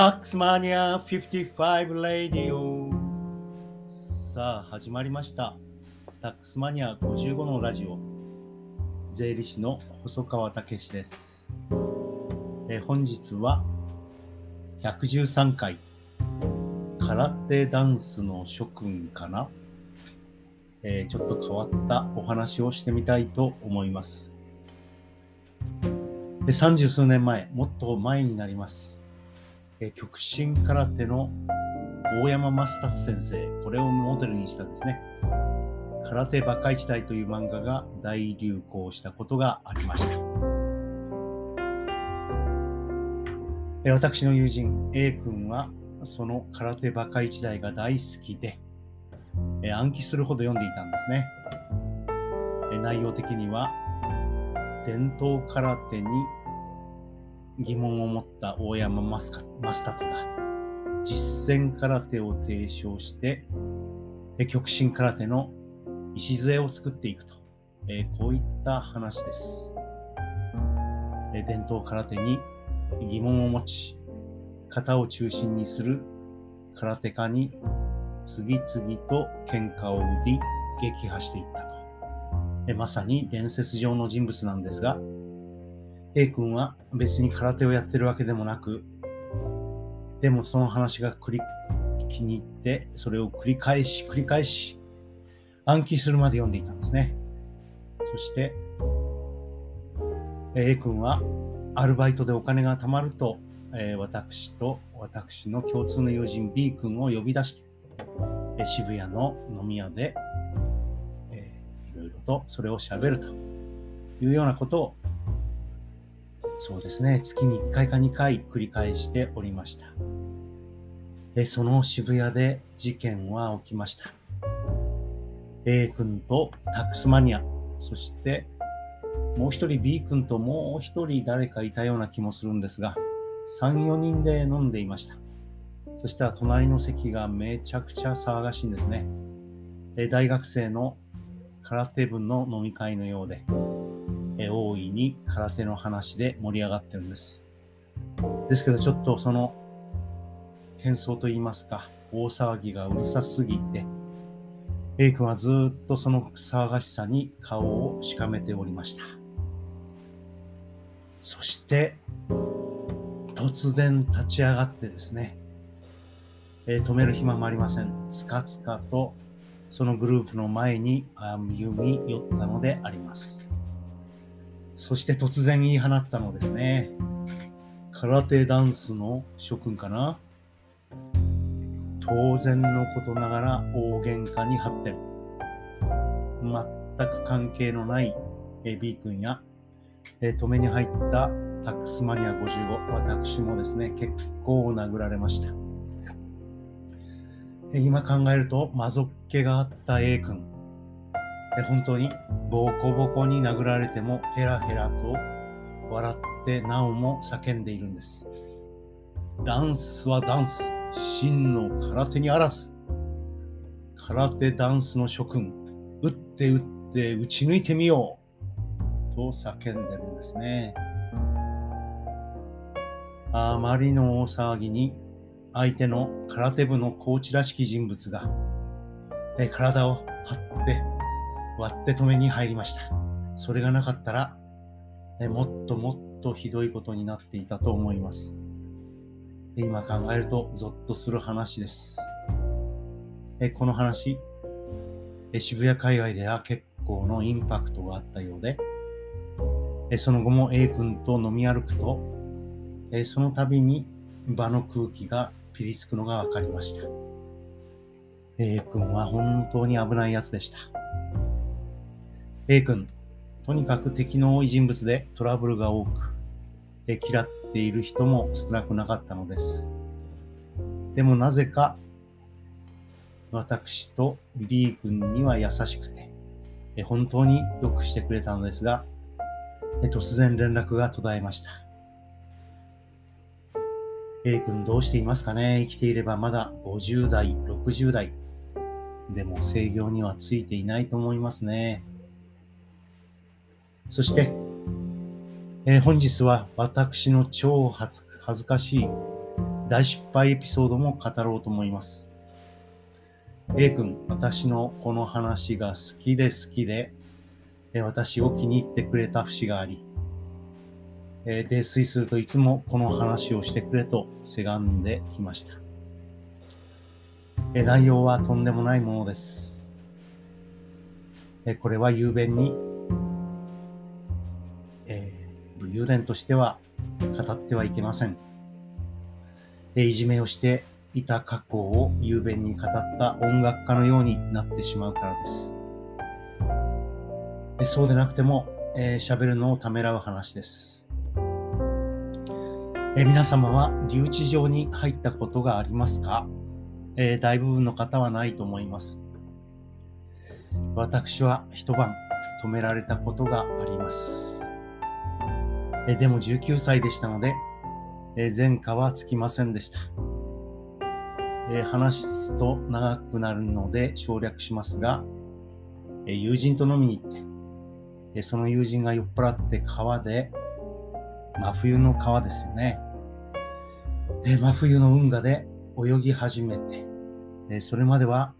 タックスマニア55レディオさあ始まりました。タックスマニア55のラジオ。税理士の細川武史です。え本日は113回。空手ダンスの諸君かな、えー、ちょっと変わったお話をしてみたいと思います。で30数年前もっと前になります。え極真空手の大山正達先生、これをモデルにしたですね、空手バカ一代という漫画が大流行したことがありました。え私の友人 A 君はその空手バカ一代が大好きで、え暗記するほど読んでいたんですね。え内容的には伝統空手に疑問を持った大山正達が実践空手を提唱して極真空手の礎を作っていくと、えこういった話です、え伝統空手に疑問を持ち型を中心にする空手家に次々と喧嘩を売り撃破していったと、えまさに伝説上の人物なんですが A 君は別に空手をやってるわけでもなく、でもその話が繰り気に入って、それを繰り返し繰り返し暗記するまで読んでいたんですね。そして、A 君はアルバイトでお金が貯まると、えー、私と私の共通の友人 B 君を呼び出して、えー、渋谷の飲み屋で、えー、いろいろとそれをしゃべるというようなことをそうですね、月に1回か2回繰り返しておりました。でその渋谷で事件は起きました。A 君とタックスマニア、そしてもう一人 B 君ともう一人誰かいたような気もするんですが、3、4人で飲んでいました。そしたら隣の席がめちゃくちゃ騒がしいんですね。え大学生の空手部の飲み会のようで、え大いに空手の話で盛り上がってるんです。ですけどちょっとその喧騒といいますか、大騒ぎがうるさすぎて、A 君はずっとその騒がしさに顔をしかめておりました。そして、突然立ち上がってですね、えー、止める暇もありません。つかつかとそのグループの前に歩み寄ったのであります。そして突然言い放ったのですね。空手ダンスの諸君かな当然のことながら大喧嘩に発展。全く関係のない B 君や、え止めに入ったタックスマニア55、私もですね、結構殴られました。今考えると、魔族気があった A 君。本当に？ボコボコに殴られてもヘラヘラと笑ってなおも叫んでいるんです。ダンスはダンス、真の空手にあらず。空手ダンスの諸君、打って打って打ち抜いてみようと叫んでるんですね。あまりの大騒ぎに相手の空手部のコーチらしき人物が体を張って割って止めに入りました。それがなかったら、えもっともっとひどいことになっていたと思います。で今考えるとゾッとする話です。えこの話え、渋谷界隈では結構のインパクトがあったようで、えその後も A 君と飲み歩くと、えその度に場の空気がピリつくのが分かりました。A 君は本当に危ないやつでした。A 君、とにかく敵の多い人物でトラブルが多く、え嫌っている人も少なくなかったのです。でもなぜか、私と B 君には優しくて、え本当によくしてくれたのですが、え突然連絡が途絶えました。A 君どうしていますかね？生きていればまだ50代、60代。でも制御にはついていないと思いますね。そして、えー、本日は私の超恥ずかしい大失敗エピソードも語ろうと思います。A 君、私のこの話が好きで好きで、私を気に入ってくれた節があり、泥酔するといつもこの話をしてくれとせがんできました。内容はとんでもないものです。これは雄弁に、ー、武勇伝としては語ってはいけません。いじめをしていた過去を雄弁に語った音楽家のようになってしまうからです。そうでなくても喋、えー、るのをためらう話です。えー、皆様は留置場に入ったことがありますか、えー、大部分の方はないと思います。私は一晩止められたことがあります。えでも19歳でしたので、え前科はつきませんでした。え話すと長くなるので省略しますが、え友人と飲みに行って、えその友人が酔っ払って川で、真冬の川ですよね。え真冬の運河で泳ぎ始めて、えそれまでは、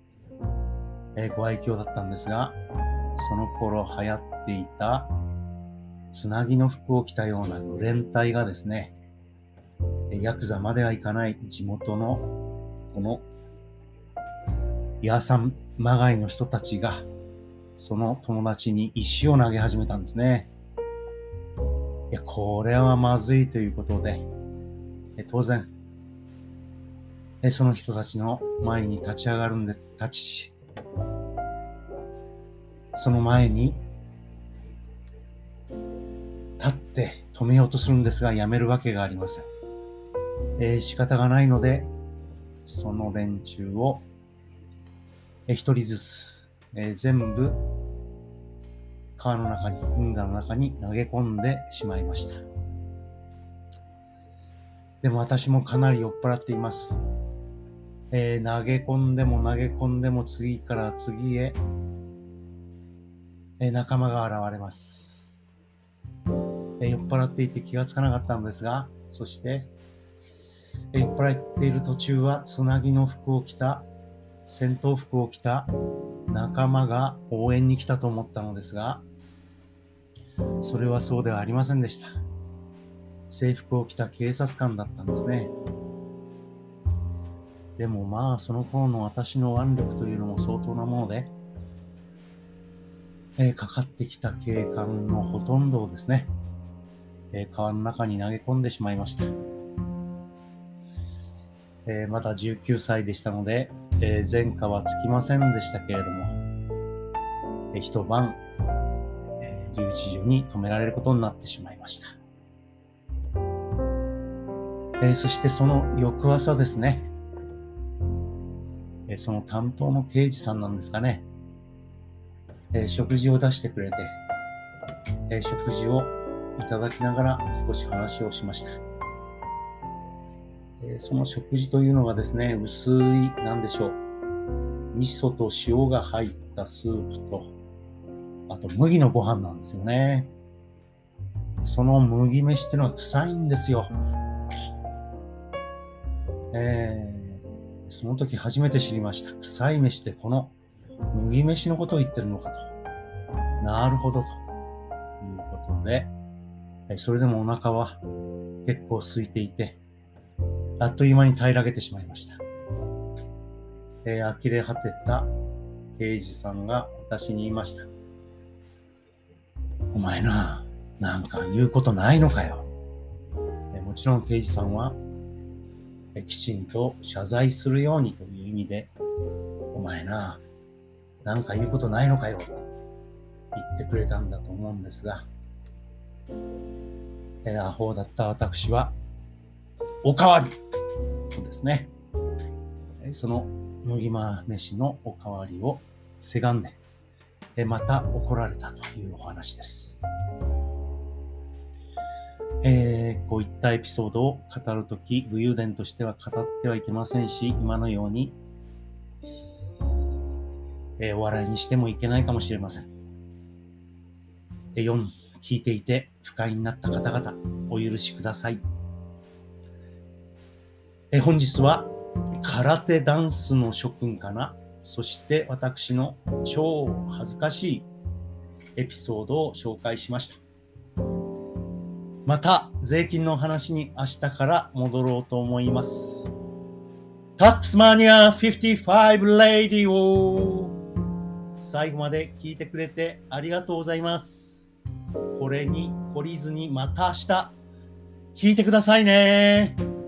えご愛嬌だったんですが、その頃流行っていたつなぎの服を着たようなグレン隊がですね、ヤクザまではいかない地元のこのヤーサンまがいの人たちがその友達に石を投げ始めたんですね。いや、これはまずいということで、え当然え、その人たちの前に立ち上がるんで、立ち、その前に止めようとするんですが、やめるわけがありません。えー、仕方がないので、その連中を、え一人ずつ、え全部川の中に、運河の中に投げ込んでしまいました。でも私もかなり酔っ払っています。えー、投げ込んでも投げ込んでも次から次へ、えー、仲間が現れます、酔っ払っていて気がつかなかったのですが、そして酔っ払っている途中はつなぎの服を着た戦闘服を着た仲間が応援に来たと思ったのですがそれはそうではありませんでした。制服を着た警察官だったんですね。でもまあその頃の私の腕力というのも相当なもので、えー、かかってきた警官のほとんどをですね、えー、川の中に投げ込んでしまいました。えー、まだ19歳でしたので、えー、前科はつきませんでしたけれども、えー、一晩、え留置所に止められることになってしまいました。えそしてその翌朝ですね、えその担当の刑事さんなんですかね、え食事を出してくれて、え食事をいただきながら少し話をしました。えその食事というのがですね、薄い、なんでしょう、味噌と塩が入ったスープと、あと麦のご飯なんですよね。その麦飯っていうのは臭いんですよ。えー、その時初めて知りました。臭い飯ってこの麦飯のことを言ってるのかと。なるほどということで、それでもお腹は結構空いていて、あっという間に平らげてしまいました。えー、呆れ果てた刑事さんが私に言いました。お前な、なんか言うことないのかよ。え、もちろん刑事さんは、え、きちんと謝罪するようにという意味で、お前な、なんか言うことないのかよ。と言ってくれたんだと思うんですが、えー、アホだった私は、おかわりとですね、その麦ま飯のおかわりをせがんで、えまた怒られたというお話です。えー、こういったエピソードを語るとき、武勇伝としては語ってはいけませんし、今のように、えー、お笑いにしてもいけないかもしれません。4、聞いていて不快になった方々、お許しください。え本日は空手ダンスの諸君かな？そして私の超恥ずかしいエピソードを紹介しました。また税金の話に明日から戻ろうと思います。タックスマニア55レディオ最後まで聞いてくれてありがとうございます。これに懲りずにまた明日聞いてくださいね。